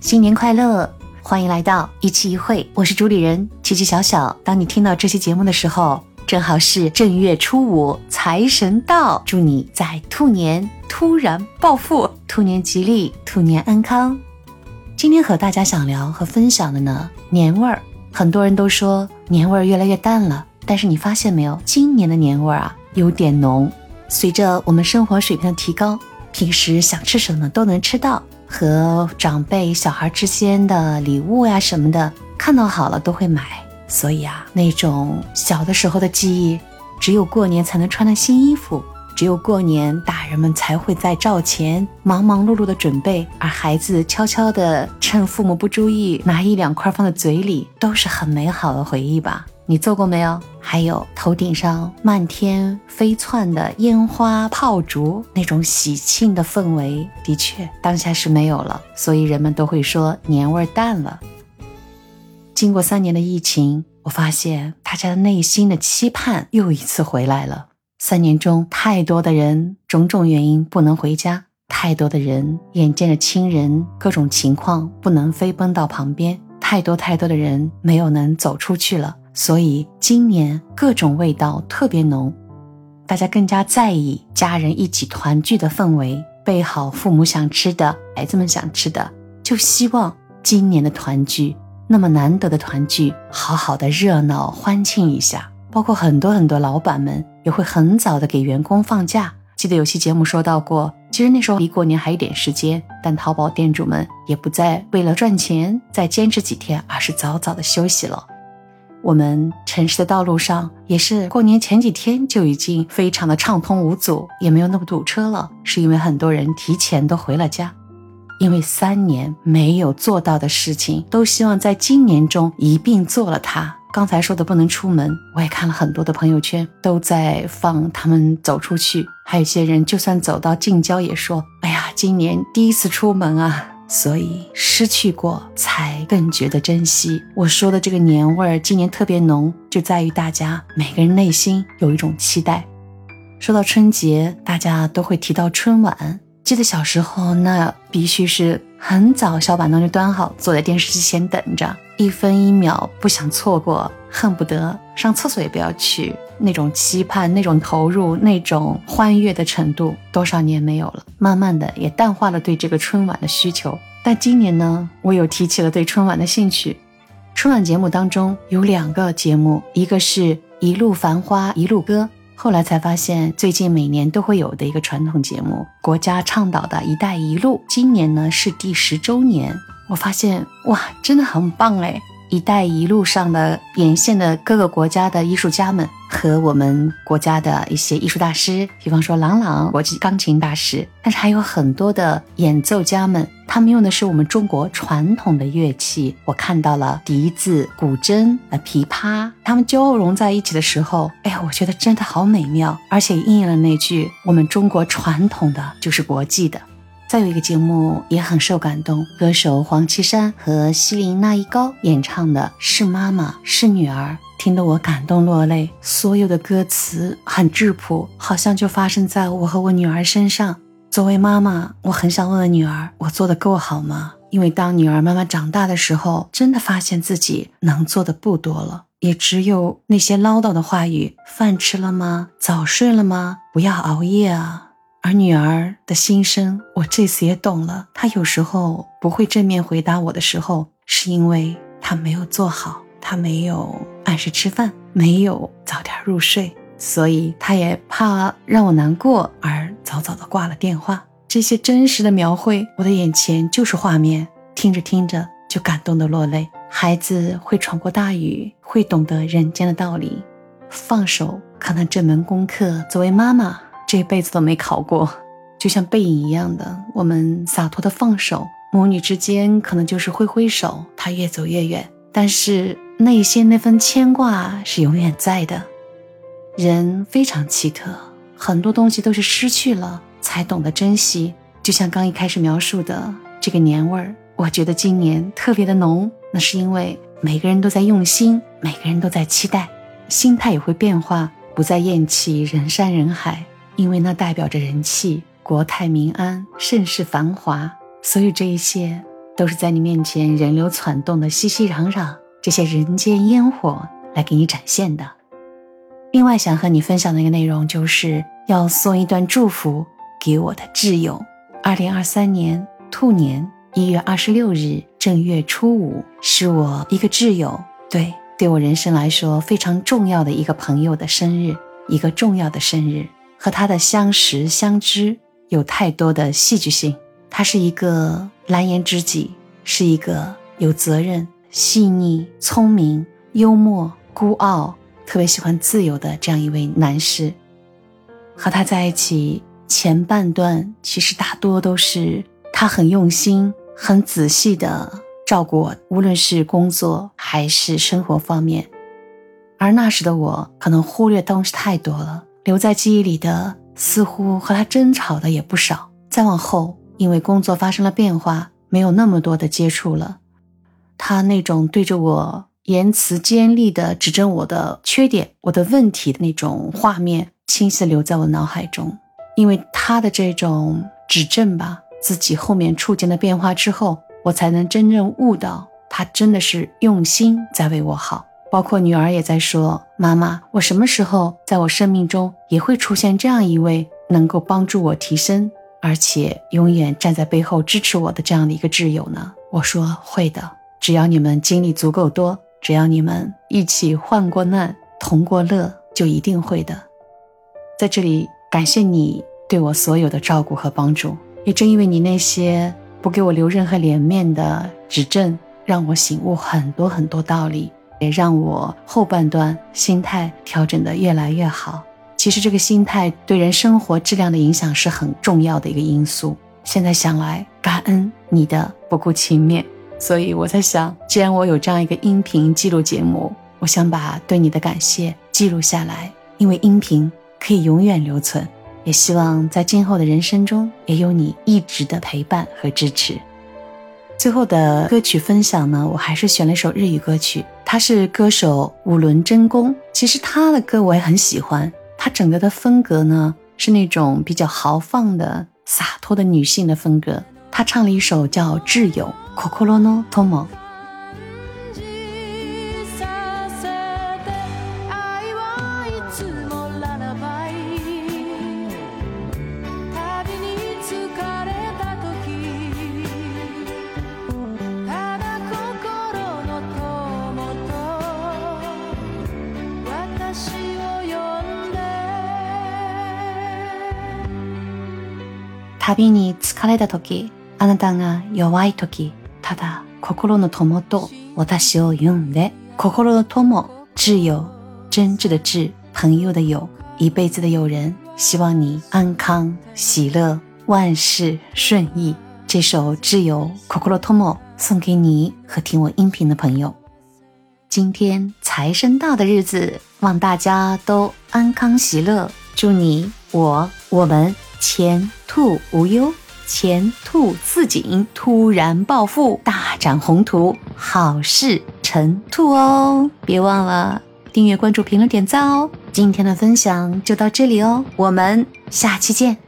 新年快乐！欢迎来到一期一会，我是主理人琪琪小小。当你听到这期节目的时候，正好是正月初五，财神到，祝你在兔年突然暴富，兔年吉利，兔年安康。今天和大家想聊和分享的呢，年味儿。很多人都说年味儿越来越淡了，但是你发现没有，今年的年味儿啊有点浓。随着我们生活水平的提高，平时想吃什么都能吃到。和长辈、小孩之间的礼物呀什么的，看到好了都会买。所以啊，那种小的时候的记忆，只有过年才能穿的新衣服，只有过年大人们才会在灶前忙忙碌碌的准备，而孩子悄悄的趁父母不注意拿一两块放在嘴里，都是很美好的回忆吧。你做过没有？还有头顶上漫天飞窜的烟花炮竹，那种喜庆的氛围，的确当下是没有了，所以人们都会说年味淡了。经过三年的疫情，我发现大家的内心的期盼又一次回来了。三年中，太多的人种种原因不能回家，太多的人眼见着亲人各种情况不能飞奔到旁边，太多太多的人没有能走出去了。所以今年各种味道特别浓，大家更加在意家人一起团聚的氛围，备好父母想吃的，孩子们想吃的，就希望今年的团聚那么难得的团聚，好好的热闹欢庆一下。包括很多很多老板们也会很早的给员工放假。记得有期节目说到过，其实那时候离过年还有点时间，但淘宝店主们也不再为了赚钱再坚持几天，而是早早的休息了。我们城市的道路上也是过年前几天就已经非常的畅通无阻，也没有那么堵车了，是因为很多人提前都回了家，因为三年没有做到的事情，都希望在今年中一并做了它。刚才说的不能出门，我也看了很多的朋友圈，都在放他们走出去，还有些人就算走到近郊也说：“哎呀，今年第一次出门啊。”所以失去过，才更觉得珍惜。我说的这个年味儿，今年特别浓，就在于大家每个人内心有一种期待。说到春节，大家都会提到春晚。记得小时候，那必须是很早，小板凳就端好，坐在电视机前等着，一分一秒不想错过，恨不得上厕所也不要去。那种期盼，那种投入，那种欢悦的程度，多少年没有了，慢慢的也淡化了对这个春晚的需求。但今年呢，我又提起了对春晚的兴趣。春晚节目当中有两个节目，一个是一路繁花一路歌，后来才发现最近每年都会有的一个传统节目，国家倡导的一带一路，今年呢是第十周年。我发现哇，真的很棒哎。“一带一路”上的沿线的各个国家的艺术家们和我们国家的一些艺术大师，比方说郎朗国际钢琴大师，但是还有很多的演奏家们，他们用的是我们中国传统的乐器。我看到了笛子、古筝、呃琵琶，他们交融在一起的时候，哎呀，我觉得真的好美妙，而且应验了那句“我们中国传统的就是国际的”。再有一个节目也很受感动，歌手黄绮珊和希林那一高演唱的是妈妈是女儿，听得我感动落泪。所有的歌词很质朴，好像就发生在我和我女儿身上。作为妈妈，我很想问问女儿，我做的够好吗？因为当女儿慢慢长大的时候，真的发现自己能做的不多了，也只有那些唠叨的话语：饭吃了吗？早睡了吗？不要熬夜啊。而女儿的心声，我这次也懂了。她有时候不会正面回答我的时候，是因为她没有做好，她没有按时吃饭，没有早点入睡，所以她也怕让我难过，而早早的挂了电话。这些真实的描绘，我的眼前就是画面，听着听着就感动的落泪。孩子会闯过大雨，会懂得人间的道理，放手，可能这门功课，作为妈妈。这辈子都没考过，就像背影一样的，我们洒脱的放手，母女之间可能就是挥挥手，他越走越远，但是内心那份牵挂是永远在的。人非常奇特，很多东西都是失去了才懂得珍惜。就像刚一开始描述的这个年味儿，我觉得今年特别的浓，那是因为每个人都在用心，每个人都在期待，心态也会变化，不再厌弃人山人海。因为那代表着人气、国泰民安、盛世繁华，所有这一些都是在你面前人流攒动的熙熙攘攘这些人间烟火来给你展现的。另外，想和你分享的一个内容，就是要送一段祝福给我的挚友。二零二三年兔年一月二十六日正月初五，是我一个挚友，对对我人生来说非常重要的一个朋友的生日，一个重要的生日。和他的相识相知有太多的戏剧性。他是一个蓝颜知己，是一个有责任、细腻、聪明、幽默、孤傲，特别喜欢自由的这样一位男士。和他在一起前半段，其实大多都是他很用心、很仔细的照顾我，无论是工作还是生活方面。而那时的我，可能忽略东西太多了。留在记忆里的，似乎和他争吵的也不少。再往后，因为工作发生了变化，没有那么多的接触了。他那种对着我言辞尖利的指正我的缺点、我的问题的那种画面，清晰的留在我脑海中。因为他的这种指正吧，自己后面触见了变化之后，我才能真正悟到，他真的是用心在为我好。包括女儿也在说：“妈妈，我什么时候在我生命中也会出现这样一位能够帮助我提升，而且永远站在背后支持我的这样的一个挚友呢？”我说：“会的，只要你们经历足够多，只要你们一起患过难、同过乐，就一定会的。”在这里感谢你对我所有的照顾和帮助，也正因为你那些不给我留任何脸面的指正，让我醒悟很多很多道理。也让我后半段心态调整的越来越好。其实这个心态对人生活质量的影响是很重要的一个因素。现在想来，感恩你的不顾情面。所以我在想，既然我有这样一个音频记录节目，我想把对你的感谢记录下来，因为音频可以永远留存。也希望在今后的人生中，也有你一直的陪伴和支持。最后的歌曲分享呢，我还是选了一首日语歌曲，它是歌手五轮真弓。其实他的歌我也很喜欢，他整个的风格呢是那种比较豪放的、洒脱的女性的风格。他唱了一首叫《挚友》，Kokoro no Tomo。旅に疲れた時、あなたが弱い時、ただ心の友と私を呼んで、心の友、挚友、真挚的挚，朋友的友，一辈子的友人，希望你安康、喜乐、万事顺意。这首挚友 Kokoro Tomo 送给你和听我音频的朋友。今天财神到的日子，望大家都安康喜乐。祝你我我们。 前兔无忧，前兔似锦，突然暴富，大展宏图，好事成兔哦！别忘了订阅、关注、评论、点赞哦！今天的分享就到这里哦，我们下期见。